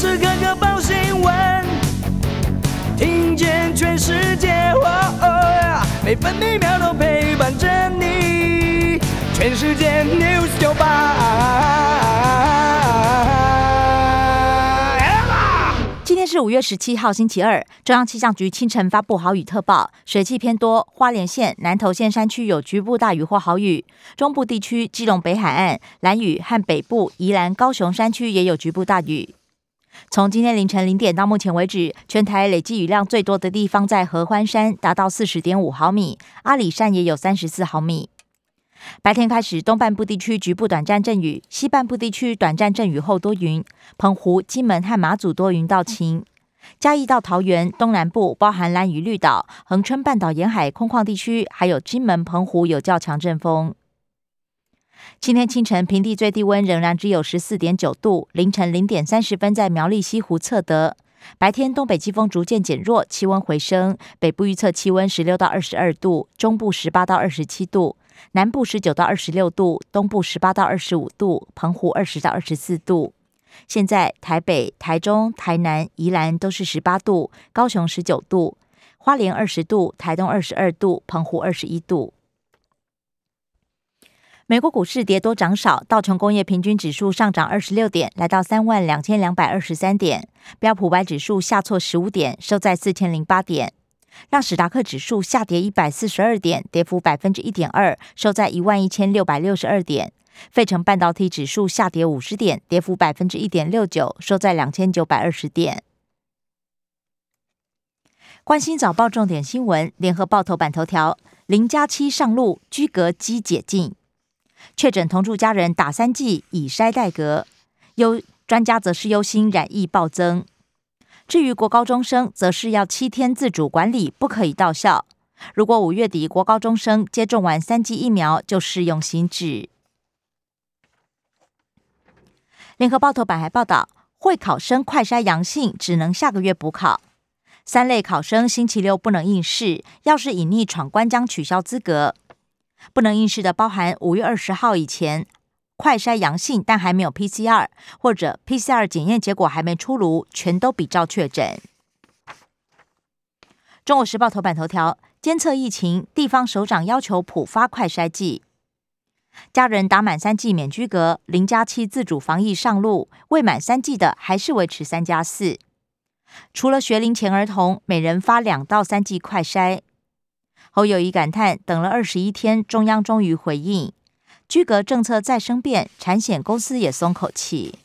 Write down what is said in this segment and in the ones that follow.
时刻刻报新闻，听见全世界，每分每秒都陪伴着你。全世界 news 九今天是五月十七号，星期二。中央气象局清晨发布豪雨特报，水汽偏多，花莲县、南投县山区有局部大雨或豪雨，中部地区、基隆北海岸、蓝屿和北部宜兰、高雄山区也有局部大雨。从今天凌晨零点到目前为止，全台累计雨量最多的地方在合欢山，达到四十点五毫米；阿里山也有三十四毫米。白天开始，东半部地区局部短暂阵雨，西半部地区短暂阵雨后多云。澎湖、金门和马祖多云到晴。嘉义到桃园东南部，包含兰屿绿岛、恒春半岛沿海空旷地区，还有金门、澎湖有较强阵风。今天清晨平地最低温仍然只有十四点九度，凌晨零点三十分在苗栗西湖测得。白天东北季风逐渐减弱，气温回升，北部预测气温十六到二十二度，中部十八到二十七度。南部十九到二十六度，东部十八到二十五度，澎湖二十到二十四度。现在台北、台中、台南、宜兰都是十八度，高雄十九度，花莲二十度，台东二十二度，澎湖二十一度。美国股市跌多涨少，道琼工业平均指数上涨二十六点，来到三万两千两百二十三点；标普白指数下挫十五点，收在四千零八点。让史达克指数下跌一百四十二点，跌幅百分之一点二，收在一万一千六百六十二点。费城半导体指数下跌五十点，跌幅百分之一点六九，收在两千九百二十点。关心早报重点新闻，联合报头版头条：零加七上路，居格机解禁，确诊同住家人打三剂，以筛代隔。忧专家则是忧心染疫暴增。至于国高中生，则是要七天自主管理，不可以到校。如果五月底国高中生接种完三剂疫苗，就适用新制。联合报头版还报道，会考生快筛阳性，只能下个月补考。三类考生星期六不能应试，要是隐匿闯关将取消资格。不能应试的包含五月二十号以前。快筛阳性但还没有 PCR，或者 PCR 检验结果还没出炉，全都比照确诊。中国时报头版头条：监测疫情，地方首长要求普发快筛剂，家人打满三剂免居隔，零加七自主防疫上路，未满三剂的还是维持三加四。除了学龄前儿童，每人发两到三剂快筛。侯友谊感叹：等了二十一天，中央终于回应。居隔政策再生变，产险公司也松口气。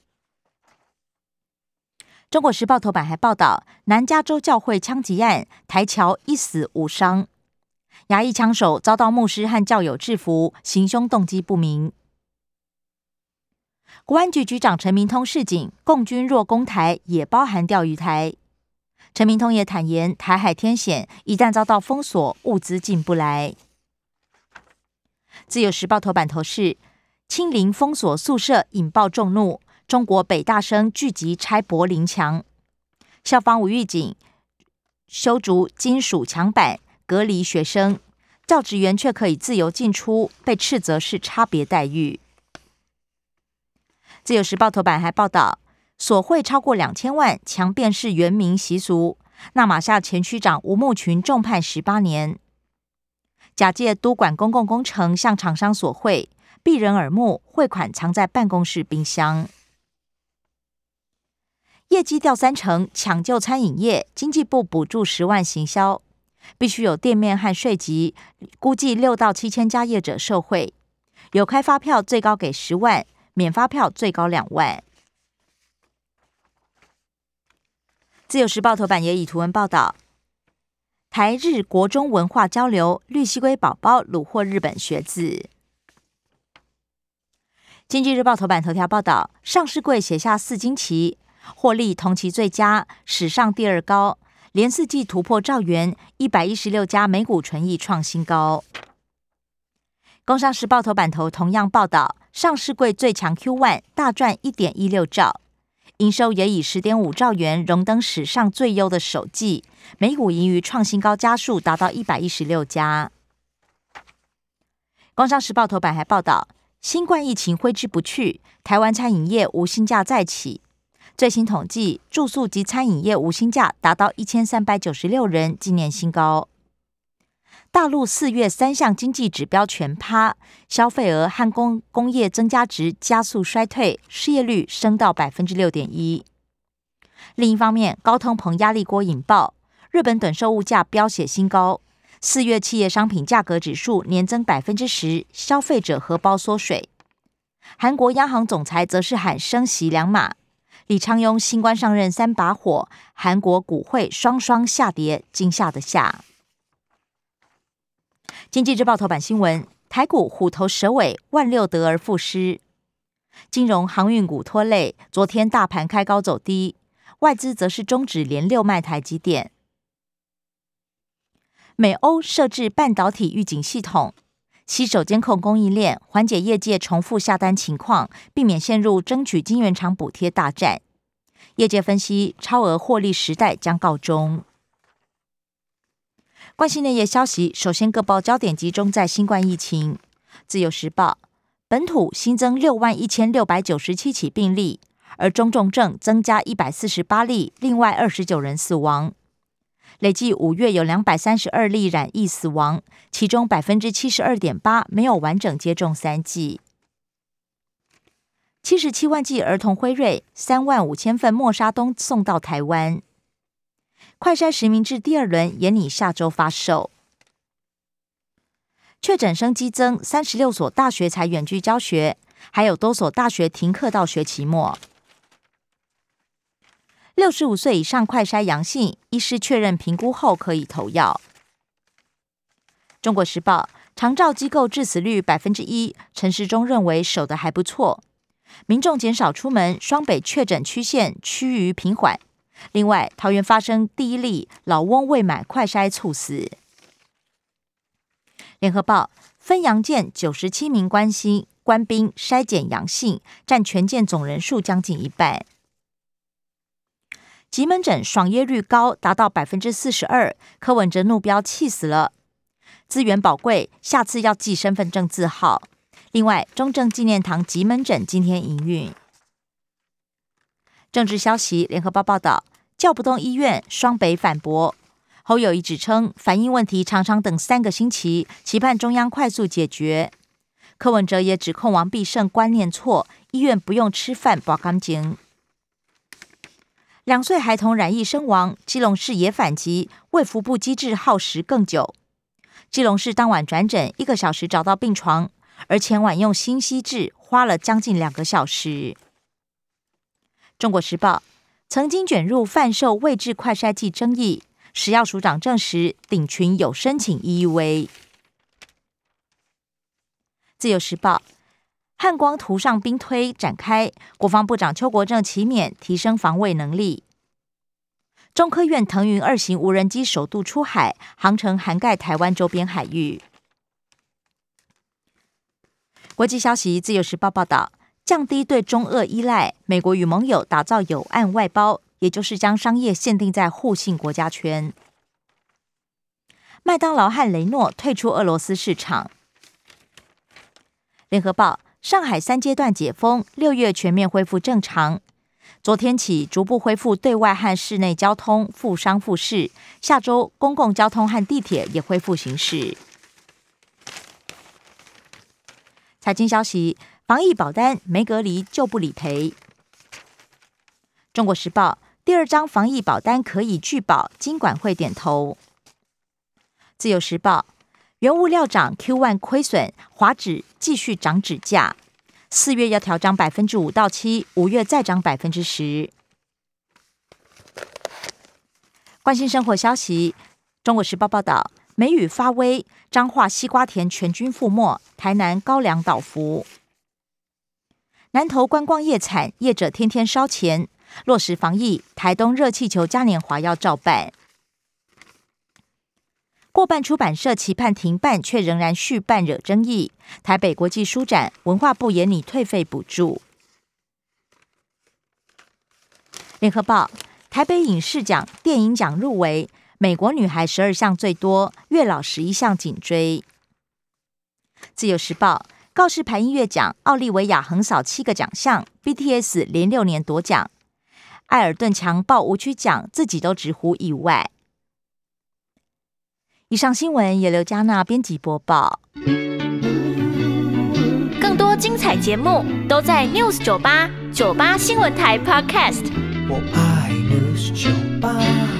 中国时报头版还报道，南加州教会枪击案，台桥一死五伤，牙医枪手遭到牧师和教友制服，行凶动机不明。国安局局长陈明通示警，共军若攻台，也包含钓鱼台。陈明通也坦言，台海天险，一旦遭到封锁，物资进不来。自由时报头版头是：清零封锁宿舍引爆众怒，中国北大生聚集拆柏林墙，校方无预警修筑金属墙板隔离学生，教职员却可以自由进出，被斥责是差别待遇。自由时报头版还报道，索贿超过两千万，强辩是原民习俗。那马夏前区长吴慕群重判十八年。假借督管公共工程向厂商索贿，避人耳目，汇款藏在办公室冰箱。业绩掉三成，抢救餐饮业，经济部补助十万行销，必须有店面和税籍，估计六到七千家业者受贿，有开发票最高给十万，免发票最高两万。自由时报头版也以图文报道。台日国中文化交流，绿蜥龟宝宝虏获日本学子。经济日报头版头条报道，上市柜写下四惊奇，获利同期最佳，史上第二高，连四季突破兆元，一百一十六家美股纯益创新高。工商时报头版头同样报道，上市柜最强 Q one 大赚一点一六兆。营收也以十点五兆元荣登史上最优的首季，每股盈余创新高，加速达到一百一十六家。工商时报头版还报道，新冠疫情挥之不去，台湾餐饮业无薪假再起，最新统计，住宿及餐饮业无薪假达到一千三百九十六人，今年新高。大陆四月三项经济指标全趴，消费额和工工业增加值加速衰退，失业率升到百分之六点一。另一方面，高通膨压力锅引爆，日本等售物价飙写新高，四月企业商品价格指数年增百分之十，消费者荷包缩水。韩国央行总裁则是喊升息两码，李昌镛新官上任三把火，韩国股汇双双下跌，惊吓的吓。经济日报头版新闻：台股虎头蛇尾，万六得而复失。金融航运股拖累，昨天大盘开高走低，外资则是终止连六卖台积电。美欧设置半导体预警系统，携手监控供应链，缓解业界重复下单情况，避免陷入争取晶圆厂补贴大战。业界分析，超额获利时代将告终。关心内页消息，首先各报焦点集中在新冠疫情。自由时报本土新增六万一千六百九十七起病例，而中重症增加一百四十八例，另外二十九人死亡。累计五月有两百三十二例染疫死亡，其中百分之七十二点八没有完整接种三剂。七十七万剂儿童辉瑞，三万五千份莫沙东送到台湾。快筛实名制第二轮也拟下周发售。确诊生激增，三十六所大学才远距教学，还有多所大学停课到学期末。六十五岁以上快筛阳性，医师确认评估后可以投药。中国时报长照机构致死率百分之一，陈时中认为守得还不错，民众减少出门，双北确诊曲线趋于平缓。另外，桃园发生第一例老翁未买快筛猝死。联合报分阳舰九十七名官星官兵筛检阳性，占全舰总人数将近一半。急门诊爽约率高，达到百分之四十二。柯文哲怒标气死了，资源宝贵，下次要记身份证字号。另外，中正纪念堂急门诊今天营运。政治消息，联合报报道，叫不动医院，双北反驳。侯友谊指称，反映问题常常等三个星期，期盼中央快速解决。柯文哲也指控王必胜观念错，医院不用吃饭保干净。两岁孩童染疫身亡，基隆市也反击，卫福部机制耗时更久。基隆市当晚转诊一个小时找到病床，而前晚用新息制花了将近两个小时。中国时报曾经卷入贩售未制快筛剂争议，食药署长证实顶群有申请 EUV。自由时报汉光图上兵推展开，国防部长邱国正启勉提升防卫能力。中科院腾云二型无人机首度出海，航程涵盖台湾周边海域。国际消息，自由时报报道。降低对中俄依赖，美国与盟友打造有岸外包，也就是将商业限定在互信国家圈。麦当劳和雷诺退出俄罗斯市场。联合报：上海三阶段解封，六月全面恢复正常。昨天起逐步恢复对外和室内交通，复商复市。下周公共交通和地铁也恢复行驶。财经消息。防疫保单没隔离就不理赔。中国时报第二张防疫保单可以拒保，金管会点头。自由时报原物料涨，Q one 亏损，华指继续涨指价，四月要调涨百分之五到七，五月再涨百分之十。关心生活消息，中国时报报道梅雨发威，彰化西瓜田全军覆没，台南高粱倒伏。南投观光业惨，业者天天烧钱，落实防疫。台东热气球嘉年华要照办。过半出版社期盼停办，却仍然续办，惹争议。台北国际书展，文化部也拟退费补助。联合报台北影视奖电影奖入围，美国女孩十二项最多，月老十一项紧追。自由时报。告示牌音乐奖，奥利维亚横扫七个奖项，BTS 连六年夺奖。艾尔顿强爆无区奖，自己都直呼意外。以上新闻由刘嘉娜编辑播报。更多精彩节目都在 News 九八九八新闻台 Podcast。我爱 News 酒吧。